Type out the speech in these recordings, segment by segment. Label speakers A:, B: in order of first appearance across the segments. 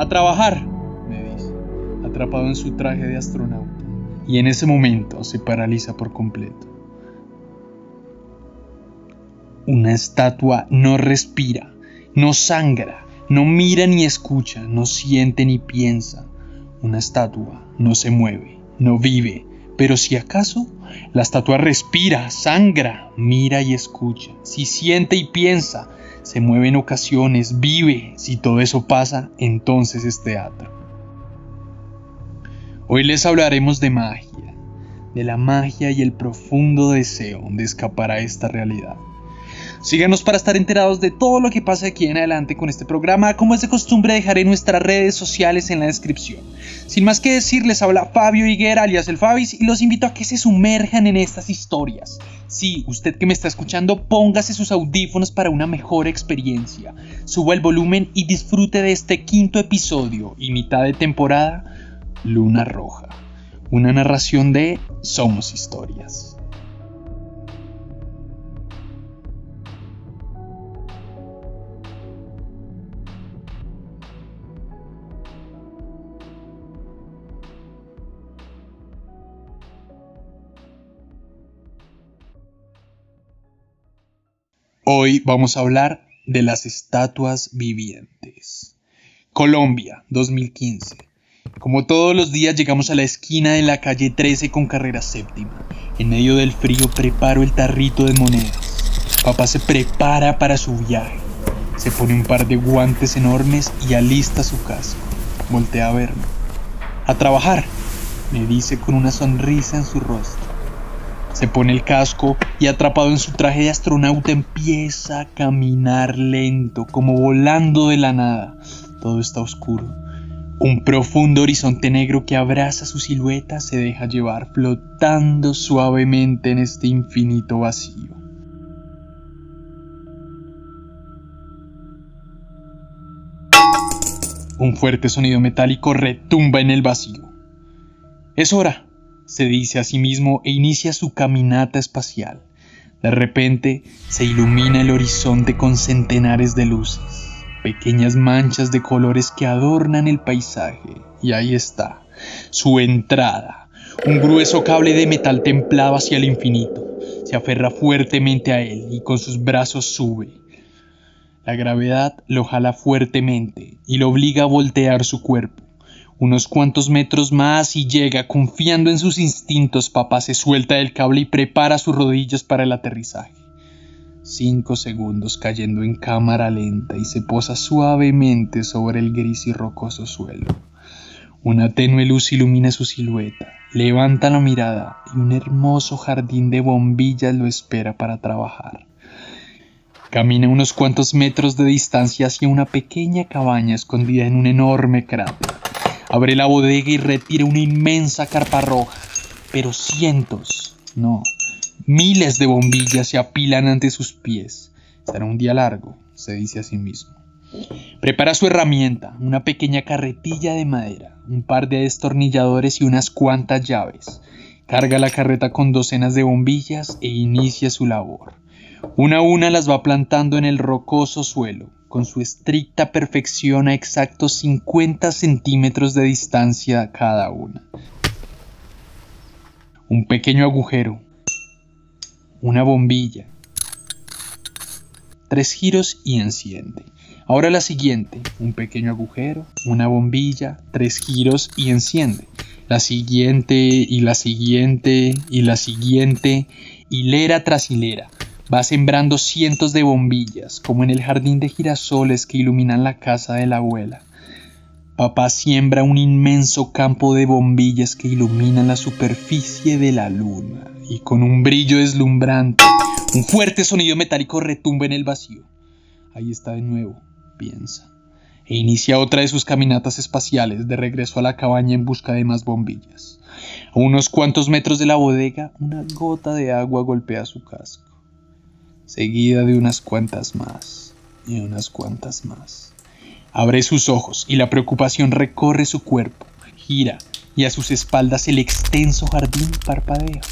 A: A trabajar, me dice, atrapado en su traje de astronauta. Y en ese momento se paraliza por completo. Una estatua no respira, no sangra, no mira ni escucha, no siente ni piensa. Una estatua no se mueve, no vive, pero si acaso la estatua respira, sangra, mira y escucha, si siente y piensa, se mueve en ocasiones, vive, si todo eso pasa, entonces es teatro. Hoy les hablaremos de magia, de la magia y el profundo deseo de escapar a esta realidad. Síganos para estar enterados de todo lo que pasa aquí en adelante con este programa. Como es de costumbre, dejaré nuestras redes sociales en la descripción. Sin más que decir, les habla Fabio Higuera, alias el Fabis, y los invito a que se sumerjan en estas historias. Sí, usted que me está escuchando, póngase sus audífonos para una mejor experiencia. Suba el volumen y disfrute de este quinto episodio y mitad de temporada, Luna Roja. Una narración de Somos Historias. Hoy vamos a hablar de las estatuas vivientes. Colombia, 2015. Como todos los días llegamos a la esquina de la calle 13 con carrera séptima. En medio del frío preparo el tarrito de monedas. Papá se prepara para su viaje. Se pone un par de guantes enormes y alista su casco. Voltea a verme. A trabajar, me dice con una sonrisa en su rostro. Se pone el casco y atrapado en su traje de astronauta empieza a caminar lento, como volando de la nada. Todo está oscuro. Un profundo horizonte negro que abraza su silueta se deja llevar flotando suavemente en este infinito vacío. Un fuerte sonido metálico retumba en el vacío. Es hora, se dice a sí mismo e inicia su caminata espacial. De repente se ilumina el horizonte con centenares de luces, pequeñas manchas de colores que adornan el paisaje. Y ahí está, su entrada, un grueso cable de metal templado hacia el infinito. Se aferra fuertemente a él y con sus brazos sube. La gravedad lo jala fuertemente y lo obliga a voltear su cuerpo. Unos cuantos metros más y llega, confiando en sus instintos, papá se suelta del cable y prepara sus rodillas para el aterrizaje. Cinco segundos cayendo en cámara lenta y se posa suavemente sobre el gris y rocoso suelo. Una tenue luz ilumina su silueta, levanta la mirada y un hermoso jardín de bombillas lo espera para trabajar. Camina unos cuantos metros de distancia hacia una pequeña cabaña escondida en un enorme cráter. Abre la bodega y retira una inmensa carpa roja, pero cientos, no, miles de bombillas se apilan ante sus pies. Será un día largo, se dice a sí mismo. Prepara su herramienta, una pequeña carretilla de madera, un par de destornilladores y unas cuantas llaves. Carga la carreta con docenas de bombillas e inicia su labor. Una a una las va plantando en el rocoso suelo, con su estricta perfección a exactos 50 centímetros de distancia cada una. Un pequeño agujero, una bombilla, tres giros y enciende. Ahora la siguiente, un pequeño agujero, una bombilla, tres giros y enciende. La siguiente y la siguiente y la siguiente, hilera tras hilera Va sembrando cientos de bombillas, como en el jardín de girasoles que iluminan la casa de la abuela. Papá siembra un inmenso campo de bombillas que iluminan la superficie de la luna, y con un brillo deslumbrante, un fuerte sonido metálico retumba en el vacío. Ahí está de nuevo, piensa, e inicia otra de sus caminatas espaciales de regreso a la cabaña en busca de más bombillas. A unos cuantos metros de la bodega, una gota de agua golpea su casco seguida de unas cuantas más y unas cuantas más. Abre sus ojos y la preocupación recorre su cuerpo, gira y a sus espaldas el extenso jardín parpadea.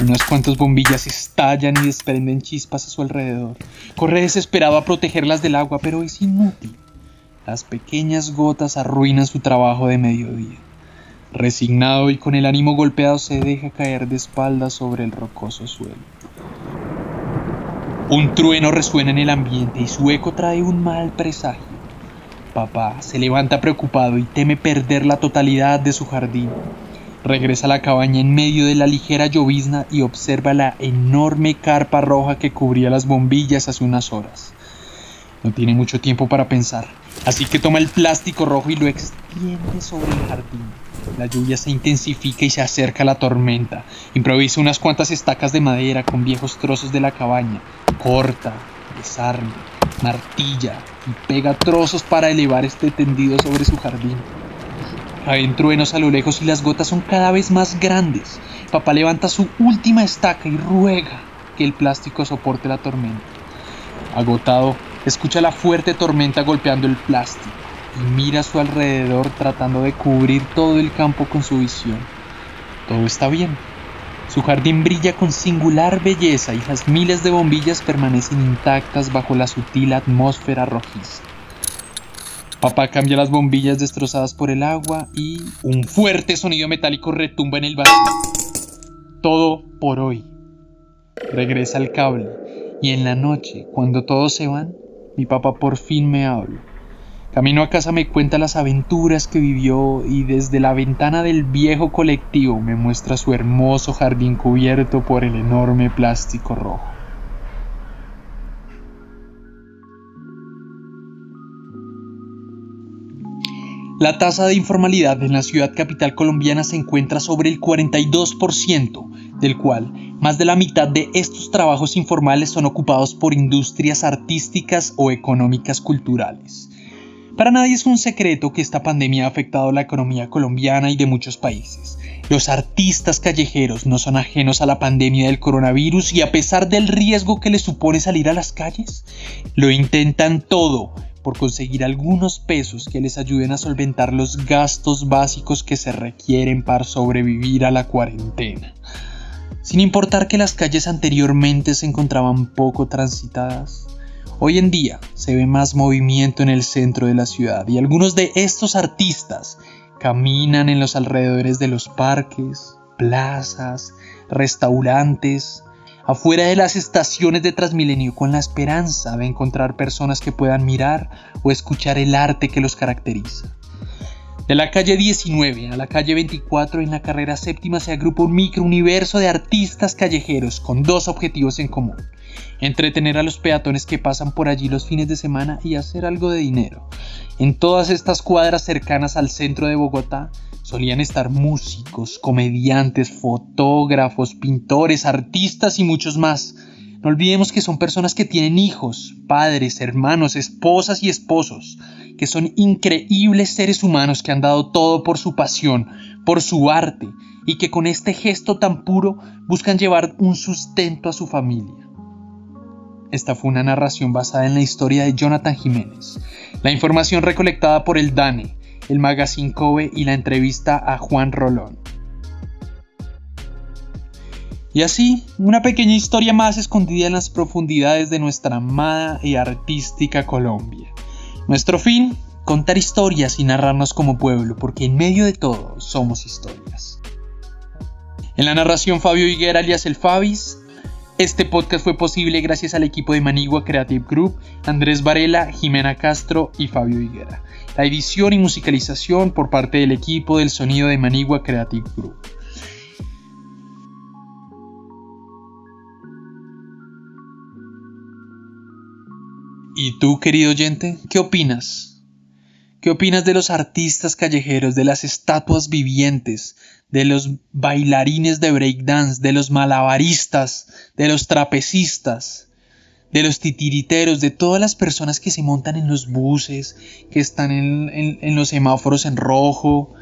A: Unas cuantas bombillas estallan y desprenden chispas a su alrededor. Corre desesperado a protegerlas del agua, pero es inútil. las pequeñas gotas arruinan su trabajo de mediodía. Resignado y con el ánimo golpeado se deja caer de espaldas sobre el rocoso suelo. Un trueno resuena en el ambiente y su eco trae un mal presagio. Papá se levanta preocupado y teme perder la totalidad de su jardín. Regresa a la cabaña en medio de la ligera llovizna y observa la enorme carpa roja que cubría las bombillas hace unas horas. No tiene mucho tiempo para pensar, así que toma el plástico rojo y lo extiende sobre el jardín. La lluvia se intensifica y se acerca la tormenta. Improvisa unas cuantas estacas de madera con viejos trozos de la cabaña. Corta, desarma, martilla y pega trozos para elevar este tendido sobre su jardín. Caen truenos a lo lejos y las gotas son cada vez más grandes. Papá levanta su última estaca y ruega que el plástico soporte la tormenta. Agotado, escucha la fuerte tormenta golpeando el plástico y mira a su alrededor tratando de cubrir todo el campo con su visión. Todo está bien. Su jardín brilla con singular belleza y las miles de bombillas permanecen intactas bajo la sutil atmósfera rojiza. Papá cambia las bombillas destrozadas por el agua y un fuerte sonido metálico retumba en el vacío. Todo por hoy. Regresa el cable y en la noche, cuando todos se van, mi papá por fin me habla. Camino a casa me cuenta las aventuras que vivió y desde la ventana del viejo colectivo me muestra su hermoso jardín cubierto por el enorme plástico rojo. La tasa de informalidad en la ciudad capital colombiana se encuentra sobre el 42%, del cual más de la mitad de estos trabajos informales son ocupados por industrias artísticas o económicas culturales. Para nadie es un secreto que esta pandemia ha afectado la economía colombiana y de muchos países. Los artistas callejeros no son ajenos a la pandemia del coronavirus y a pesar del riesgo que les supone salir a las calles, lo intentan todo por conseguir algunos pesos que les ayuden a solventar los gastos básicos que se requieren para sobrevivir a la cuarentena. Sin importar que las calles anteriormente se encontraban poco transitadas, Hoy en día se ve más movimiento en el centro de la ciudad y algunos de estos artistas caminan en los alrededores de los parques, plazas, restaurantes, afuera de las estaciones de Transmilenio con la esperanza de encontrar personas que puedan mirar o escuchar el arte que los caracteriza. De la calle 19 a la calle 24 en la carrera séptima se agrupa un microuniverso de artistas callejeros con dos objetivos en común entretener a los peatones que pasan por allí los fines de semana y hacer algo de dinero. En todas estas cuadras cercanas al centro de Bogotá solían estar músicos, comediantes, fotógrafos, pintores, artistas y muchos más. No olvidemos que son personas que tienen hijos, padres, hermanos, esposas y esposos, que son increíbles seres humanos que han dado todo por su pasión, por su arte, y que con este gesto tan puro buscan llevar un sustento a su familia. Esta fue una narración basada en la historia de Jonathan Jiménez. La información recolectada por el DANE, el Magazine Kobe y la entrevista a Juan Rolón. Y así, una pequeña historia más escondida en las profundidades de nuestra amada y artística Colombia. Nuestro fin, contar historias y narrarnos como pueblo, porque en medio de todo somos historias. En la narración Fabio Higuera alias el Fabis, este podcast fue posible gracias al equipo de Manigua Creative Group, Andrés Varela, Jimena Castro y Fabio Higuera. La edición y musicalización por parte del equipo del sonido de Manigua Creative Group. ¿Y tú, querido oyente, qué opinas? ¿Qué opinas de los artistas callejeros, de las estatuas vivientes, de los bailarines de breakdance, de los malabaristas, de los trapecistas, de los titiriteros, de todas las personas que se montan en los buses, que están en, los semáforos en rojo,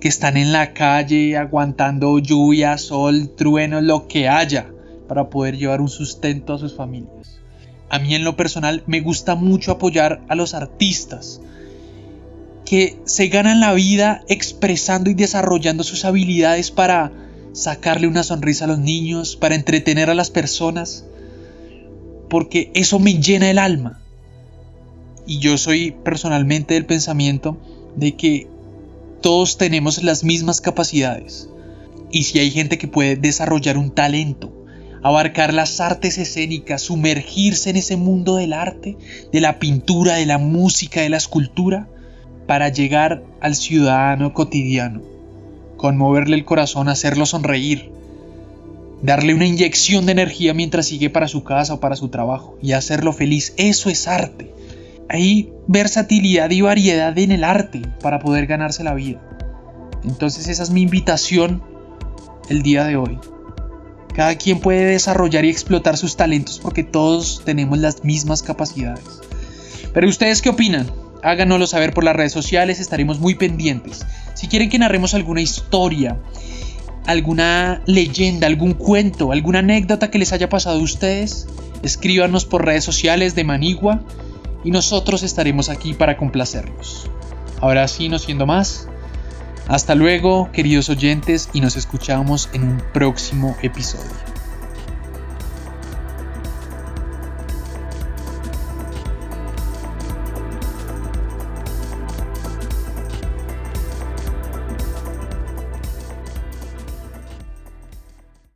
A: que están en la calle aguantando lluvia, sol, trueno, lo que haya, para poder llevar un sustento a sus familias. A mí en lo personal me gusta mucho apoyar a los artistas, que se ganan la vida expresando y desarrollando sus habilidades para sacarle una sonrisa a los niños, para entretener a las personas, porque eso me llena el alma. y yo soy personalmente del pensamiento de que todos tenemos las mismas capacidades. Y si hay gente que puede desarrollar un talento, abarcar las artes escénicas, sumergirse en ese mundo del arte, de la pintura, de la música, de la escultura, para llegar al ciudadano cotidiano, conmoverle el corazón, hacerlo sonreír, darle una inyección de energía mientras sigue para su casa o para su trabajo y hacerlo feliz. Eso es arte. Hay versatilidad y variedad en el arte para poder ganarse la vida. Entonces esa es mi invitación el día de hoy. Cada quien puede desarrollar y explotar sus talentos porque todos tenemos las mismas capacidades. Pero ustedes qué opinan? Háganoslo saber por las redes sociales, estaremos muy pendientes. Si quieren que narremos alguna historia, alguna leyenda, algún cuento, alguna anécdota que les haya pasado a ustedes, escríbanos por redes sociales de Manigua y nosotros estaremos aquí para complacerlos. Ahora sí, no siendo más, hasta luego, queridos oyentes, y nos escuchamos en un próximo episodio.